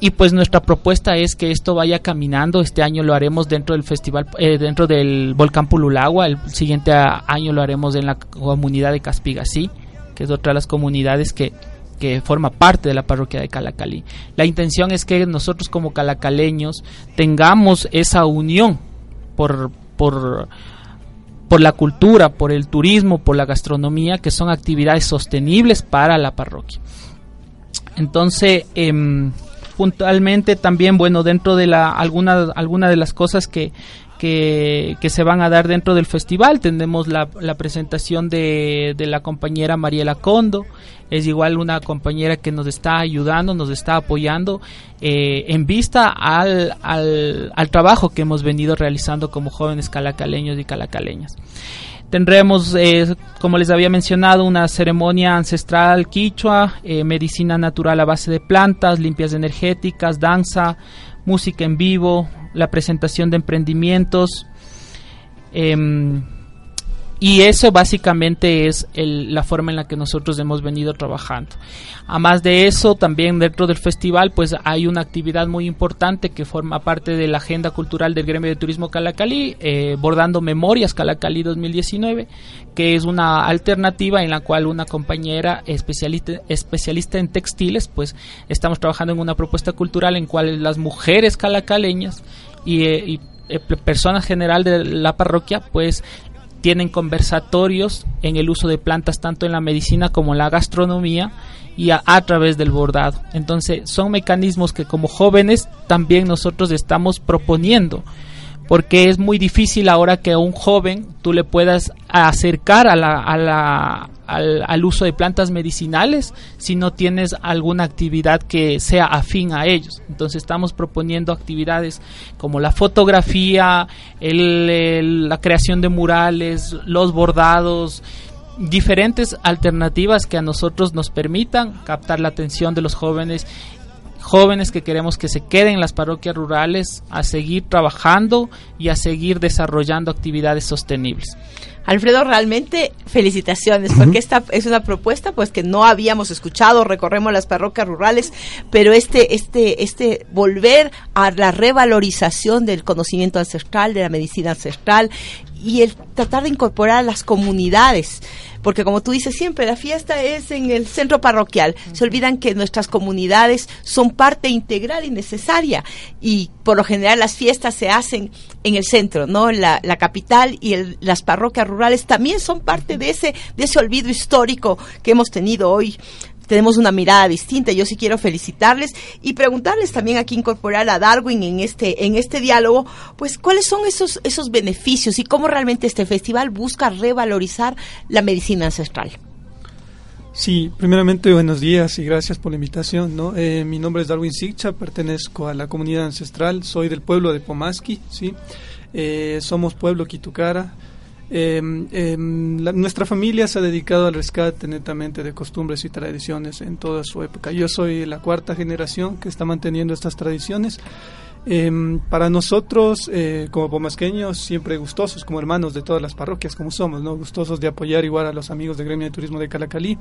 Y pues nuestra propuesta es que esto vaya caminando. Este año lo haremos dentro del festival, eh, dentro del volcán Pululagua. El siguiente año lo haremos en la comunidad de Caspigasí, que es otra de las comunidades que, que forma parte de la parroquia de Calacalí. La intención es que nosotros como calacaleños tengamos esa unión por, por, por la cultura, por el turismo, por la gastronomía, que son actividades sostenibles para la parroquia. Entonces, eh, puntualmente también, bueno, dentro de la alguna, alguna de las cosas que, que, que, se van a dar dentro del festival. Tenemos la, la presentación de, de, la compañera Mariela Condo, es igual una compañera que nos está ayudando, nos está apoyando eh, en vista al, al, al, trabajo que hemos venido realizando como jóvenes calacaleños y calacaleñas. Tendremos, eh, como les había mencionado, una ceremonia ancestral quichua, eh, medicina natural a base de plantas, limpias energéticas, danza, música en vivo, la presentación de emprendimientos. Eh, y eso básicamente es el, la forma en la que nosotros hemos venido trabajando. Además de eso, también dentro del festival, pues hay una actividad muy importante que forma parte de la agenda cultural del gremio de turismo Calacalí, eh, bordando memorias Calacalí 2019, que es una alternativa en la cual una compañera especialista, especialista en textiles, pues estamos trabajando en una propuesta cultural en cual las mujeres calacaleñas y, eh, y personas general de la parroquia pues tienen conversatorios en el uso de plantas tanto en la medicina como en la gastronomía y a, través del bordado. Entonces son mecanismos que como jóvenes también nosotros estamos proponiendo porque es muy difícil ahora que a un joven tú le puedas acercar a la, al, uso de plantas medicinales si no tienes alguna actividad que sea afín a ellos. Entonces estamos proponiendo actividades como la fotografía, la creación de murales, los bordados, diferentes alternativas que a nosotros nos permitan captar la atención de los jóvenes jóvenes que queremos que se queden en las parroquias rurales a seguir trabajando y a seguir desarrollando actividades sostenibles. Alfredo, realmente felicitaciones, porque esta es una propuesta pues que no habíamos escuchado, recorremos las parroquias rurales, pero este, este, este volver a la revalorización del conocimiento ancestral, de la medicina ancestral, y el tratar de incorporar a las comunidades porque como tú dices siempre, la fiesta es en el centro parroquial. Se olvidan que nuestras comunidades son parte integral y necesaria y por lo general las fiestas se hacen en el centro, ¿no? La, la capital y las parroquias rurales también son parte de ese, de ese olvido histórico que hemos tenido hoy tenemos una mirada distinta. Yo sí quiero felicitarles y preguntarles también aquí incorporar a Darwin en este en este diálogo, pues cuáles son esos esos beneficios y cómo realmente este festival busca revalorizar la medicina ancestral. Sí, primeramente buenos días y gracias por la invitación. ¿no? Eh, mi nombre es Darwin Sigcha, pertenezco a la comunidad ancestral, soy del pueblo de Pomaski, ¿sí? Eh, somos pueblo Quitucara, eh, nuestra familia se ha dedicado al rescate netamente de costumbres y tradiciones en toda su época. Yo soy la cuarta generación que está manteniendo estas tradiciones Em, para nosotros, eh, como pomasqueños, siempre gustosos, como hermanos de todas las parroquias, como somos, ¿no? Gustosos de apoyar igual a los amigos del Gremio de Turismo de Calacalí,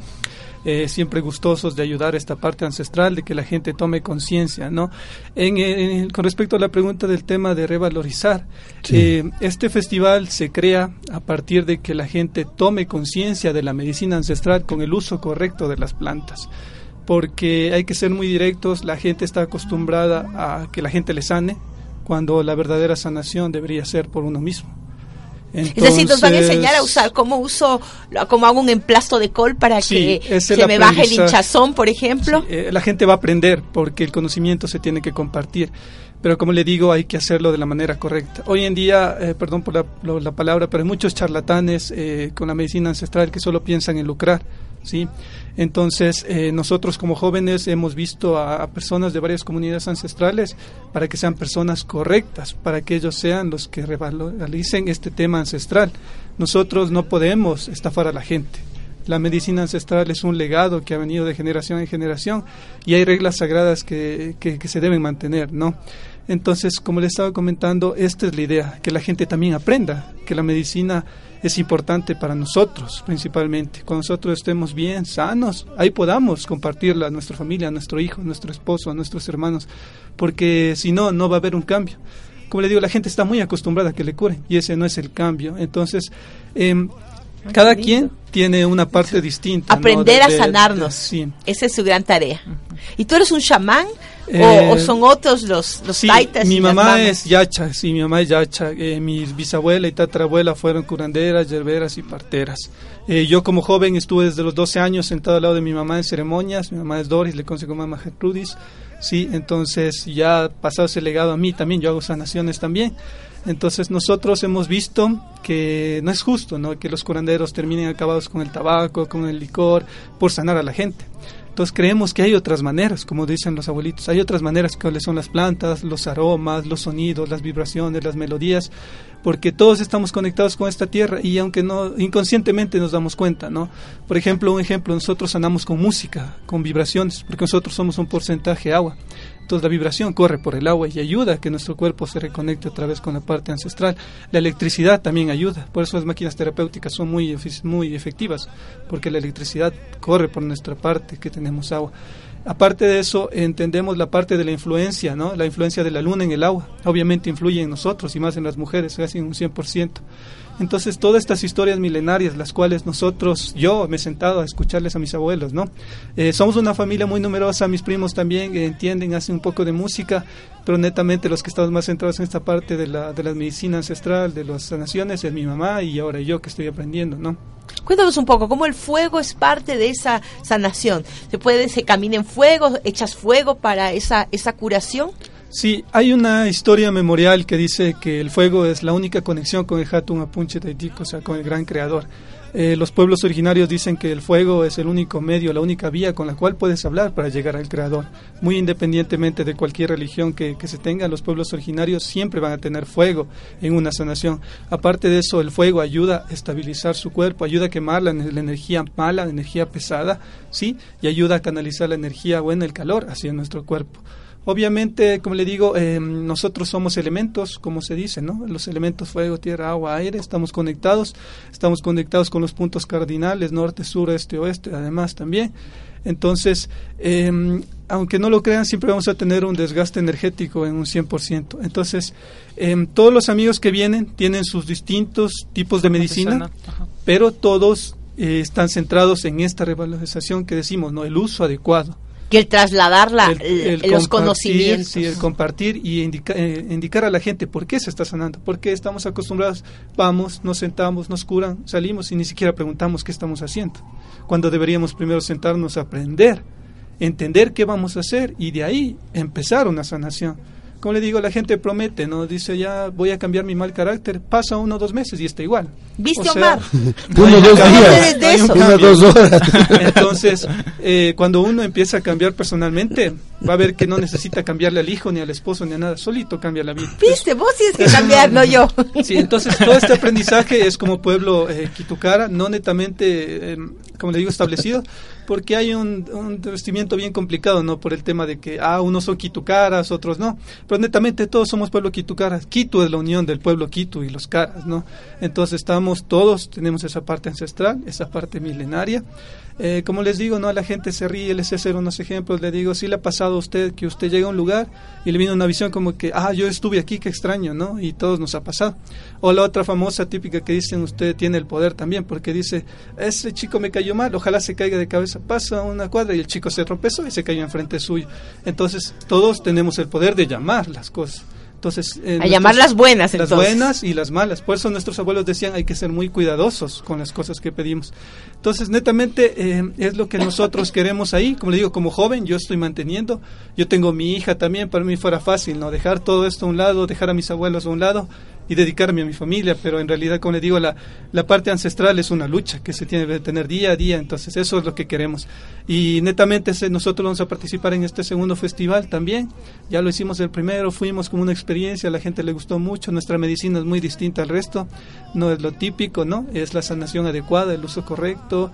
eh, siempre gustosos de ayudar a esta parte ancestral, de que la gente tome conciencia, ¿no? En, con respecto a la pregunta del tema de revalorizar, eh, este festival se crea a partir de que la gente tome conciencia de la medicina ancestral con el uso correcto de las plantas porque hay que ser muy directos, la gente está acostumbrada a que la gente le sane, cuando la verdadera sanación debería ser por uno mismo. es decir, nos van a enseñar a usar cómo uso, cómo hago un emplasto de col para que se me baje el hinchazón, por ejemplo. Eh, la gente va a aprender porque el conocimiento se tiene que compartir. Pero como le digo, hay que hacerlo de la manera correcta. Hoy en día, eh, perdón por la, palabra, pero hay muchos charlatanes eh, con la medicina ancestral que solo piensan en lucrar. ¿Sí? Entonces, eh, nosotros como jóvenes hemos visto a, personas de varias comunidades ancestrales para que sean personas correctas, para que ellos sean los que revalicen este tema ancestral. Nosotros no podemos estafar a la gente. La medicina ancestral es un legado que ha venido de generación en generación y hay reglas sagradas que, que, que se deben mantener, ¿no? Entonces, como les estaba comentando, esta es la idea, que la gente también aprenda, que la medicina es importante para nosotros principalmente. Cuando nosotros estemos bien, sanos, ahí podamos compartirla a nuestra familia, a nuestro hijo, a nuestro esposo, a nuestros hermanos, porque si no, no va a haber un cambio. Como le digo, la gente está muy acostumbrada a que le curen y ese no es el cambio. Entonces, eh, cada quien tiene una parte distinta. Aprender a sanarnos. Esa es su gran tarea. ¿Y tú eres un chamán o, eh, son otros los, los sí, Mi mamá es yacha, sí, mi mamá es yacha. Eh, mi bisabuela y tatarabuela fueron curanderas, yerberas y parteras. Eh, yo como joven estuve desde los 12 años sentado al lado de mi mamá en ceremonias. Mi mamá es Doris, le consigo mamá Gertrudis. Sí, entonces ya pasado ese legado a mí también, yo hago sanaciones también. Entonces nosotros hemos visto que no es justo, ¿no? Que los curanderos terminen acabados con el tabaco, con el licor, por sanar a la gente. Entonces creemos que hay otras maneras, como dicen los abuelitos, hay otras maneras que son las plantas, los aromas, los sonidos, las vibraciones, las melodías, porque todos estamos conectados con esta tierra y aunque no inconscientemente nos damos cuenta, ¿no? Por ejemplo, un ejemplo, nosotros sanamos con música, con vibraciones, porque nosotros somos un porcentaje agua. Entonces la vibración corre por el agua y ayuda a que nuestro cuerpo se reconecte otra vez con la parte ancestral. La electricidad también ayuda, por eso las máquinas terapéuticas son muy, muy efectivas, porque la electricidad corre por nuestra parte que tenemos agua. Aparte de eso, entendemos la parte de la influencia, ¿no? La influencia de la luna en el agua. Obviamente influye en nosotros y más en las mujeres, casi un 100%. Entonces, todas estas historias milenarias, las cuales nosotros, yo me he sentado a escucharles a mis abuelos, ¿no? Eh, somos una familia muy numerosa, mis primos también entienden, hacen un poco de música, pero netamente los que estamos más centrados en esta parte de la, de la medicina ancestral, de las sanaciones, es mi mamá y ahora yo que estoy aprendiendo, ¿no? Cuéntanos un poco, ¿cómo el fuego es parte de esa sanación? ¿Se puede, se camina en fuego, echas fuego para esa, esa curación? Sí, hay una historia memorial que dice que el fuego es la única conexión con el Hatun Apunche Taitico, o sea, con el gran creador. Eh, los pueblos originarios dicen que el fuego es el único medio, la única vía con la cual puedes hablar para llegar al Creador. Muy independientemente de cualquier religión que, que se tenga, los pueblos originarios siempre van a tener fuego en una sanación. Aparte de eso, el fuego ayuda a estabilizar su cuerpo, ayuda a quemar la, energía mala, la energía pesada, ¿sí? Y ayuda a canalizar la energía buena, el calor, hacia nuestro cuerpo. Obviamente, como le digo, eh, nosotros somos elementos, como se dice, ¿no? Los elementos fuego, tierra, agua, aire, estamos conectados, estamos conectados con los puntos cardinales, norte, sur, este, oeste, además también. Entonces, eh, aunque no lo crean, siempre vamos a tener un desgaste energético en un 100%. Entonces, eh, todos los amigos que vienen tienen sus distintos tipos de medicina, pero todos eh, están centrados en esta revalorización que decimos, ¿no? El uso adecuado que el trasladar la, el, el, los conocimientos. Sí, el compartir y indica, eh, indicar a la gente por qué se está sanando, por qué estamos acostumbrados, vamos, nos sentamos, nos curan, salimos y ni siquiera preguntamos qué estamos haciendo, cuando deberíamos primero sentarnos a aprender, entender qué vamos a hacer y de ahí empezar una sanación como le digo, la gente promete, ¿no? Dice, ya voy a cambiar mi mal carácter, pasa uno o dos meses y está igual. ¿Viste, Omar? uno dos días, de eso. Una, dos horas. Entonces, eh, cuando uno empieza a cambiar personalmente, va a ver que no necesita cambiarle al hijo, ni al esposo, ni a nada, solito cambia la vida. ¿Viste? Vos tienes que cambiar, no yo. Sí, entonces todo este aprendizaje es como pueblo eh, Quitucara, no netamente, eh, como le digo, establecido, porque hay un, un revestimiento bien complicado, ¿no? Por el tema de que, ah, unos son quitucaras, otros no. Pero netamente todos somos pueblo quitucaras. Quito es la unión del pueblo Quito y los caras, ¿no? Entonces estamos todos, tenemos esa parte ancestral, esa parte milenaria. Eh, como les digo, no a la gente se ríe, les hacer unos ejemplos, le digo, si le ha pasado a usted que usted llega a un lugar y le viene una visión como que, ah, yo estuve aquí, qué extraño, ¿no? Y todos nos ha pasado. O la otra famosa típica que dicen, usted tiene el poder también, porque dice, ese chico me cayó mal, ojalá se caiga de cabeza, pasa una cuadra y el chico se tropezó y se cayó enfrente suyo. Entonces, todos tenemos el poder de llamar las cosas. Entonces, eh, a llamar las buenas, entonces. Las buenas y las malas. Por eso nuestros abuelos decían hay que ser muy cuidadosos con las cosas que pedimos. Entonces, netamente eh, es lo que nosotros queremos ahí. Como le digo, como joven yo estoy manteniendo. Yo tengo mi hija también, para mí fuera fácil, ¿no? Dejar todo esto a un lado, dejar a mis abuelos a un lado y dedicarme a mi familia, pero en realidad, como le digo, la, la parte ancestral es una lucha que se tiene que tener día a día, entonces eso es lo que queremos. Y netamente nosotros vamos a participar en este segundo festival también, ya lo hicimos el primero, fuimos como una experiencia, a la gente le gustó mucho, nuestra medicina es muy distinta al resto, no es lo típico, ¿no? Es la sanación adecuada, el uso correcto,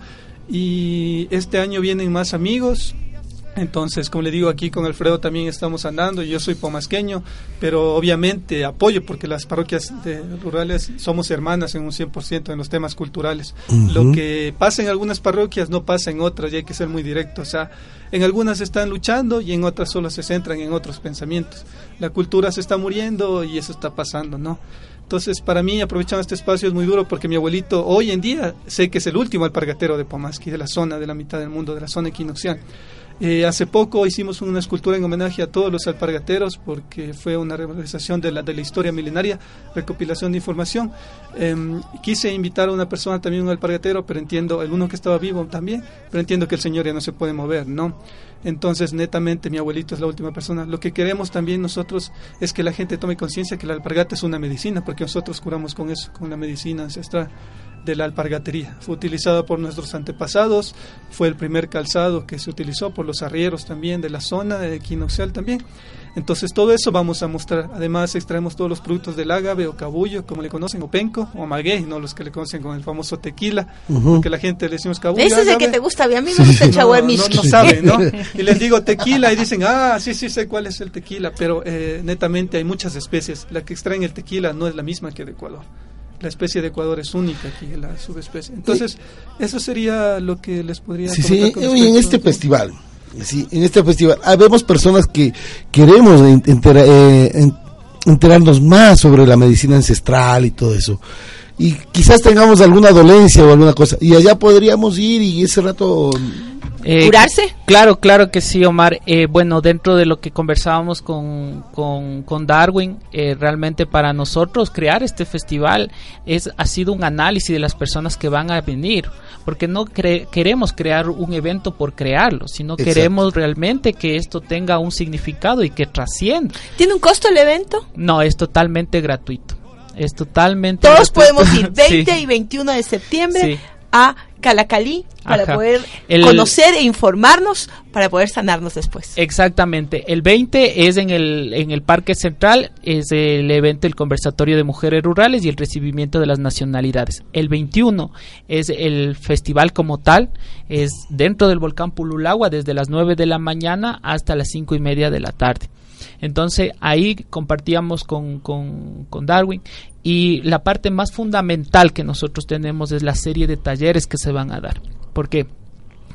y este año vienen más amigos, entonces, como le digo, aquí con Alfredo también estamos andando, yo soy pomasqueño, pero obviamente apoyo porque las parroquias rurales somos hermanas en un 100% en los temas culturales. Lo que pasa en algunas parroquias no pasa en otras y hay que ser muy directo. O sea, en algunas están luchando y en otras solo se centran en otros pensamientos. La cultura se está muriendo y eso está pasando, ¿no? Entonces, para mí, aprovechando este espacio es muy duro porque mi abuelito hoy en día sé que es el último alpargatero de Pomasqui, de la zona, de la mitad del mundo, de la zona equinoccial. Eh, hace poco hicimos una escultura en homenaje a todos los alpargateros porque fue una revalorización de la, de la historia milenaria, recopilación de información. Em, quise invitar a una persona, también un alpargatero, pero entiendo, el uno que estaba vivo también, pero entiendo que el señor ya no se puede mover, ¿no? Entonces, netamente, mi abuelito es la última persona. Lo que queremos también nosotros es que la gente tome conciencia que la alpargata es una medicina, porque nosotros curamos con eso, con la medicina ancestral de la alpargatería. Fue utilizada por nuestros antepasados, fue el primer calzado que se utilizó por los arrieros también de la zona de equinoccial también. Entonces todo eso vamos a mostrar. Además extraemos todos los productos del ágave o cabullo, como le conocen, o penco, o maguey, no los que le conocen con el famoso tequila, porque la gente le decimos cabullo. Ese es el que te gusta, a mí me gusta el no, no, no saben, ¿no? Y les digo tequila y dicen, ah, sí, sí sé cuál es el tequila, pero eh, netamente hay muchas especies. La que extraen el tequila no es la misma que de Ecuador la especie de Ecuador es única aquí, la subespecie. Entonces, eso sería lo que les podría Sí, sí, en este festival, sí, en este festival, habemos personas que queremos eh, enterarnos más sobre la medicina ancestral y todo eso. Y quizás tengamos alguna dolencia o alguna cosa. Y allá podríamos ir y ese rato eh, ¿Curarse? Claro, claro que sí, Omar. Eh, bueno, dentro de lo que conversábamos con, con, Darwin, eh, realmente para nosotros crear este festival es, ha sido un análisis de las personas que van a venir, porque no queremos crear un evento por crearlo, sino queremos realmente que esto tenga un significado y que trascienda. ¿Tiene un costo el evento? No, es totalmente gratuito. Es totalmente Todos podemos ir 20 y 21 de septiembre a Calacalí para Ajá. poder El- conocer e informarnos para poder sanarnos después. Exactamente. El 20 es en el, en el Parque Central, es el evento, el conversatorio de mujeres rurales y el recibimiento de las nacionalidades. El 21 es el festival como tal, es dentro del volcán Pululagua desde las 9 de la mañana hasta las 5 y media de la tarde. Entonces ahí compartíamos con, con, Darwin y la parte más fundamental que nosotros tenemos es la serie de talleres que se van a dar. Porque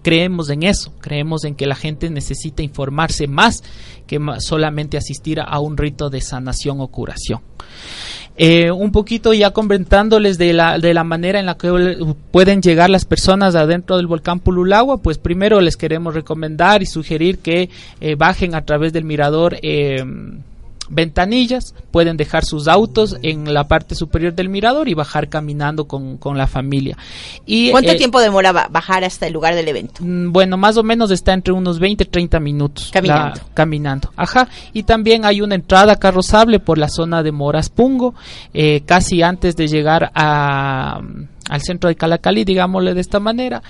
creemos en eso, creemos en que la gente necesita informarse más que solamente asistir a un rito de sanación o curación. Eh, un poquito ya comentándoles de la, de la manera en la que pueden llegar las personas adentro del volcán Pululagua, pues primero les queremos recomendar y sugerir que eh, bajen a través del mirador eh, ventanillas, pueden dejar sus autos en la parte superior del mirador y bajar caminando con, con la familia. Y, ¿Cuánto eh, tiempo demora ba- bajar hasta el lugar del evento? Mm, Bueno, más o menos está entre unos 20 30 minutos. Caminando. la- caminando. Ajá. Y también hay una entrada carrozable por la zona de Moraspungo, eh, casi antes de llegar a, al centro de Calacali, digámosle de esta manera.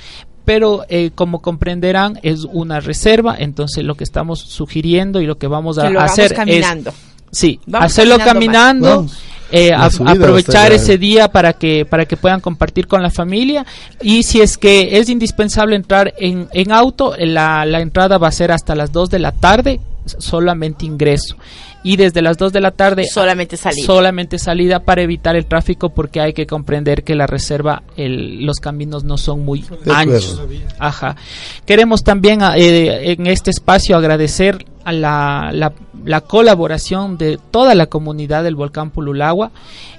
Pero eh, como comprenderán, es una reserva, entonces lo que estamos sugiriendo y lo que vamos a Que lo hacer caminando. es Sí, Vamos hacerlo caminando, eh, a- subida aprovechar ese día para que para que puedan compartir con la familia y si es que es indispensable entrar en, en auto, la, la entrada va a ser hasta las 2 de la tarde, solamente ingreso. Y desde las 2 de la tarde Solamente salida. solamente salida para evitar el tráfico porque hay que comprender que la reserva el- los caminos no son muy De anchos. acuerdo. Ajá. Queremos también eh, en este espacio agradecer la, la, la colaboración de toda la comunidad del volcán Pululagua,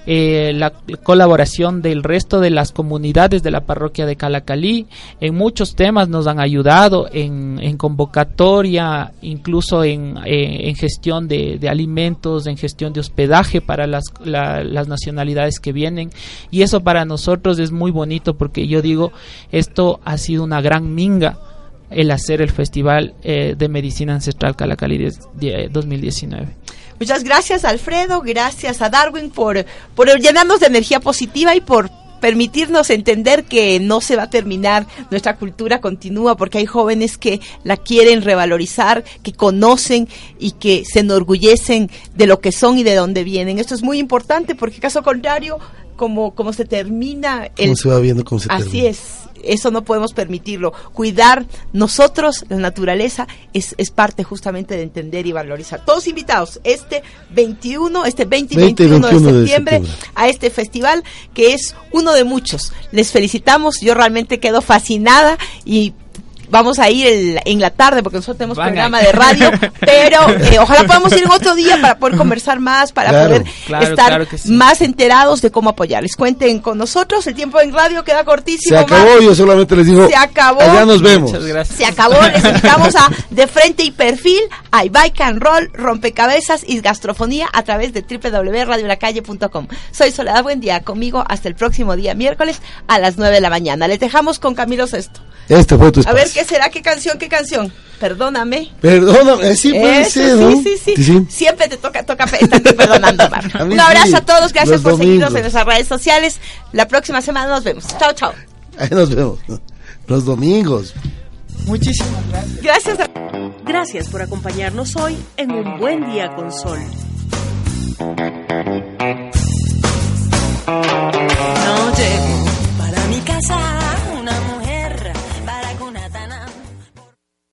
eh, la colaboración del resto de las comunidades de la parroquia de Calacalí. En muchos temas nos han ayudado en, convocatoria, incluso en, eh, en gestión de, de alimentos, en gestión de hospedaje para las, la- las nacionalidades que vienen. Y eso para nosotros es muy bonito porque yo digo, esto ha sido una gran minga el hacer el Festival eh, de Medicina Ancestral de- 2019. Muchas gracias, Alfredo. Gracias a Darwin por, por llenarnos de energía positiva y por permitirnos entender que no se va a terminar, nuestra cultura continúa porque hay jóvenes que la quieren revalorizar, que conocen y que se enorgullecen de lo que son y de dónde vienen. Esto es muy importante porque caso contrario, como, como se termina el ¿Cómo se va viendo cómo se Así termina? es, eso no podemos permitirlo. Cuidar nosotros, la naturaleza, es, es parte justamente de entender y valorizar. Todos invitados este 21, este 20 y 20 y 21 de 21 de septiembre septiembre. a este festival que es uno de muchos. Les felicitamos, yo realmente quedo fascinada y vamos a ir el- en la tarde porque nosotros tenemos Van programa ahí. de radio, pero eh, ojalá podamos ir en otro día para poder conversar más, para Claro. poder Claro, estar claro que sí. más enterados de cómo apoyarles. Cuenten con nosotros, el tiempo en radio queda Se cortísimo. acabó, Mar. yo solamente les digo. Se acabó. Allá nos vemos. Muchas gracias. Se acabó, les invitamos a De Frente y Perfil, a Bike and Roll, Rompecabezas y Gastrofonía a través de www.radiolacalle.com. Soy Soledad Buen Día, conmigo hasta el próximo día miércoles a las 9 de la mañana. Les dejamos con Camilo Sesto. Este fue tu A espacio. ver, ¿qué será? ¿Qué canción? ¿Qué canción? Perdóname. Perdóname, sí puede Eso, ser, ¿no? sí, sí, sí, sí. Siempre te toca, toca estarte perdonando, Mar. A Un abrazo sí, a todos, gracias los por seguirnos en nuestras redes sociales. La próxima semana nos vemos. Chao, chao. Ahí nos vemos. Los domingos. Muchísimas gracias. Gracias. a- Gracias por acompañarnos hoy en Un Buen Día con Sol. No llego para mi casa